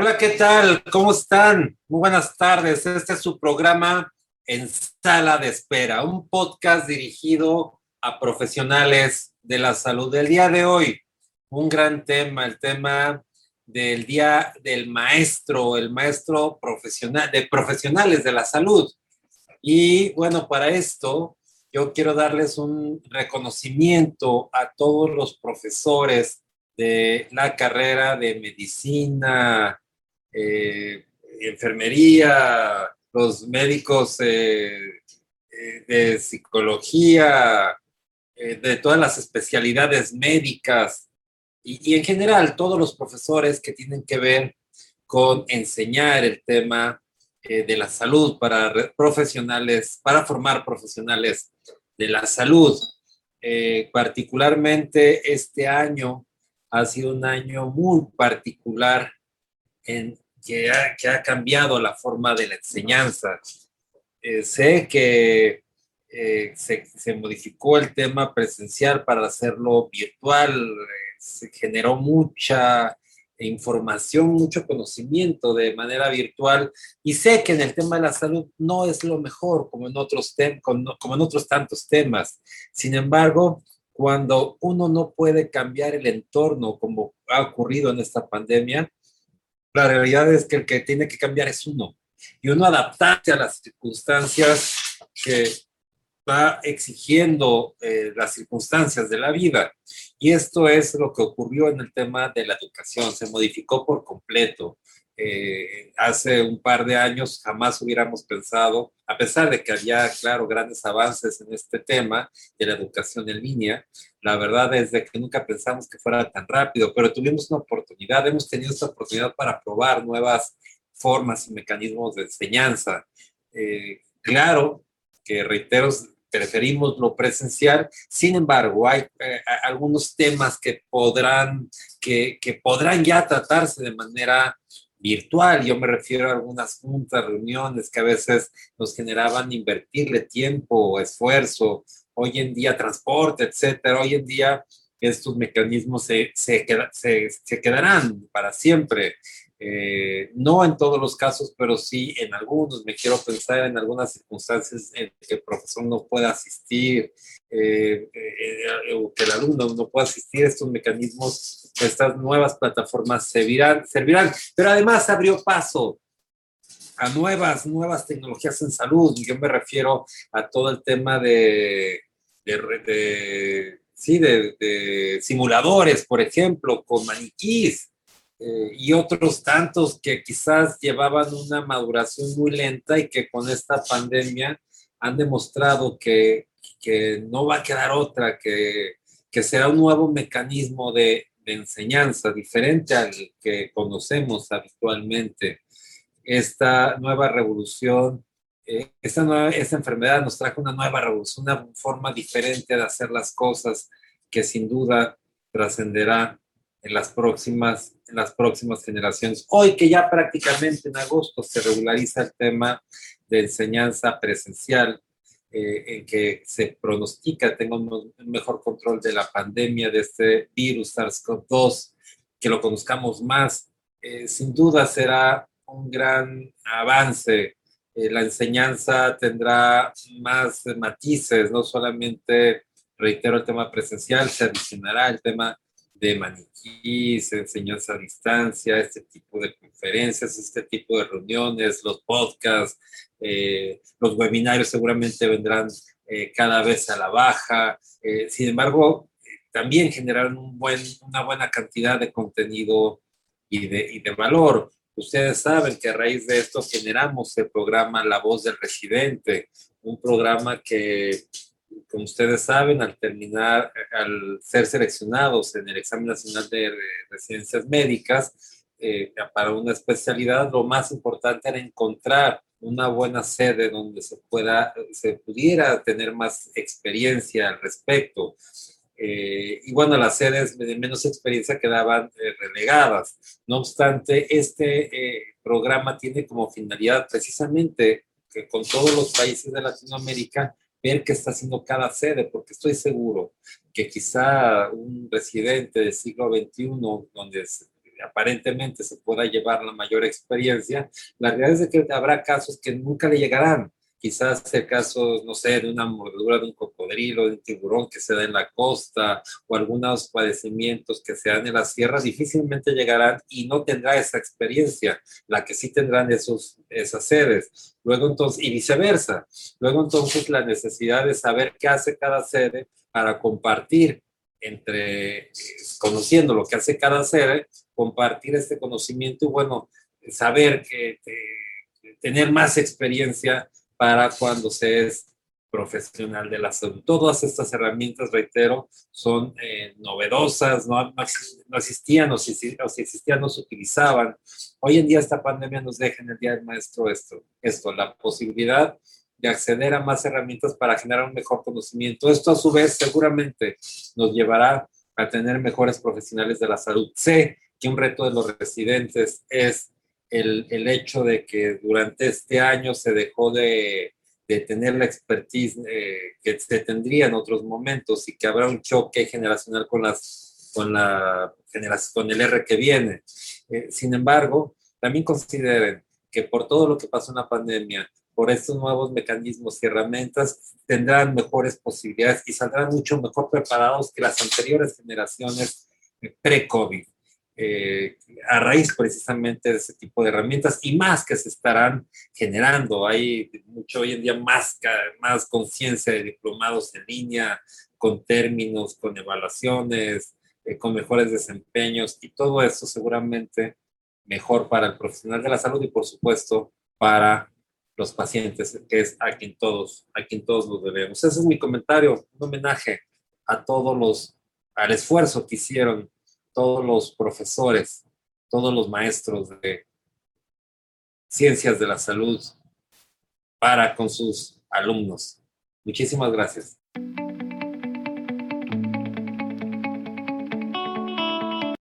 Hola, ¿qué tal? ¿Cómo están? Muy buenas tardes. Este es su programa En Sala de Espera, un podcast dirigido a profesionales de la salud. Del día de hoy, un gran tema, el tema del día del maestro, el maestro profesional, de profesionales de la salud. Y bueno, para esto yo quiero darles un reconocimiento a todos los profesores de la carrera de medicina, eh, enfermería, los médicos eh, eh, de psicología, de todas las especialidades médicas y, en general todos los profesores que tienen que ver con enseñar el tema de la salud para profesionales, para formar profesionales de la salud. particularmente este año ha sido un año muy particular en que ha, que ha cambiado la forma de la enseñanza. Eh, sé que eh, se, se, modificó el tema presencial para hacerlo virtual, eh, se generó mucha información, mucho conocimiento de manera virtual y sé que en el tema de la salud no es lo mejor como en otros, como en otros tantos temas. Sin embargo, cuando uno no puede cambiar el entorno como ha ocurrido en esta pandemia, la realidad es que el que tiene que cambiar es uno. Y uno adaptarse a las circunstancias que va exigiendo eh, las circunstancias de la vida. Y esto es lo que ocurrió en el tema de la educación. Se modificó por completo. Eh, hace un par de años jamás hubiéramos pensado, a pesar de que había, claro, grandes avances en este tema de la educación en línea, la verdad es de que nunca pensamos que fuera tan rápido, pero tuvimos una oportunidad, hemos tenido esta oportunidad para probar nuevas formas y mecanismos de enseñanza. Eh, claro que, reitero, preferimos lo presencial, sin embargo, hay eh, algunos temas que podrán, que, que podrán ya tratarse de manera virtual. Yo me refiero a algunas juntas, reuniones que a veces nos generaban invertirle tiempo, esfuerzo, hoy en día transporte, etcétera. Hoy en día estos mecanismos se, se, se, quedarán para siempre. Eh, no en todos los casos, pero sí en algunos. Me quiero pensar en algunas circunstancias en que el profesor no pueda asistir, eh, eh, o que el alumno no pueda asistir. Estos mecanismos, estas nuevas plataformas servirán, servirán. Pero además abrió paso a nuevas, nuevas tecnologías en salud. Yo me refiero a todo el tema de, de, sí, de simuladores, por ejemplo, con maniquís eh, y otros tantos que quizás llevaban una maduración muy lenta y que con esta pandemia han demostrado que, que no va a quedar otra, que, que será un nuevo mecanismo de, de, enseñanza diferente al que conocemos habitualmente. Esta nueva revolución, eh, esta, nueva, esta enfermedad nos trajo una nueva revolución, una forma diferente de hacer las cosas que sin duda trascenderá en las próximas, en las próximas generaciones. Hoy que ya prácticamente en agosto se regulariza el tema de enseñanza presencial, eh, en que se pronostica, tengo un mejor control de la pandemia de este virus SARS-CoV-2, que lo conozcamos más, eh, sin duda será un gran avance. Eh, la enseñanza tendrá más matices, no solamente, reitero, el tema presencial, se adicionará el tema de maniquís, enseñanza a distancia, este tipo de conferencias, este tipo de reuniones, los podcasts, eh, los webinarios seguramente vendrán eh, cada vez a la baja. Sin embargo, también generarán una buena cantidad de contenido y de valor. Ustedes saben que a raíz de esto generamos el programa La Voz del Residente, un programa que como ustedes saben, al terminar, al ser seleccionados en el examen nacional de residencias médicas eh, para una especialidad, lo más importante era encontrar una buena sede donde se pueda, se pudiera tener más experiencia al respecto. Eh, y bueno, las sedes de menos experiencia quedaban eh, relegadas. No obstante, este programa tiene como finalidad precisamente que con todos los países de Latinoamérica ver qué está haciendo cada sede, porque estoy seguro que quizá un residente del siglo XXI, donde aparentemente se pueda llevar la mayor experiencia, la realidad es que habrá casos que nunca le llegarán quizás el caso, no sé, de una mordedura de un cocodrilo, de un tiburón que se da en la costa o algunos padecimientos que se dan en las sierras, difícilmente llegarán y no tendrá esa experiencia, la que sí tendrán esos, esas sedes. Luego entonces, y viceversa, luego entonces la necesidad de saber qué hace cada sede para compartir entre, conociendo lo que hace cada sede, compartir este conocimiento y bueno, saber que... tener más experiencia para cuando se es profesional de la salud. Todas estas herramientas, reitero, son eh, novedosas, no, no, existían o si, o si, existían no se utilizaban. Hoy en día esta pandemia nos deja en el Día del Maestro esto, esto, la posibilidad de acceder a más herramientas para generar un mejor conocimiento. Esto a su vez seguramente nos llevará a tener mejores profesionales de la salud. Sé que un reto de los residentes es el, el, hecho de que durante este año se dejó de, de tener la expertise eh, que se tendría en otros momentos y que habrá un choque generacional con, las, con, la, con el R que viene. Eh, sin embargo, también consideren que por todo lo que pasó en la pandemia, por estos nuevos mecanismos y herramientas, tendrán mejores posibilidades y saldrán mucho mejor preparados que las anteriores generaciones eh, pre-COVID. Eh, a raíz precisamente de ese tipo de herramientas y más que se estarán generando. Hay mucho hoy en día más, más conciencia de diplomados en línea, con términos, con evaluaciones, eh, con mejores desempeños y todo eso seguramente mejor para el profesional de la salud y por supuesto para los pacientes, que es a quien todos, a quien todos los debemos. Ese es mi comentario, un homenaje a todos los, al esfuerzo que hicieron todos los profesores, todos los maestros de ciencias de la salud para con sus alumnos. Muchísimas gracias.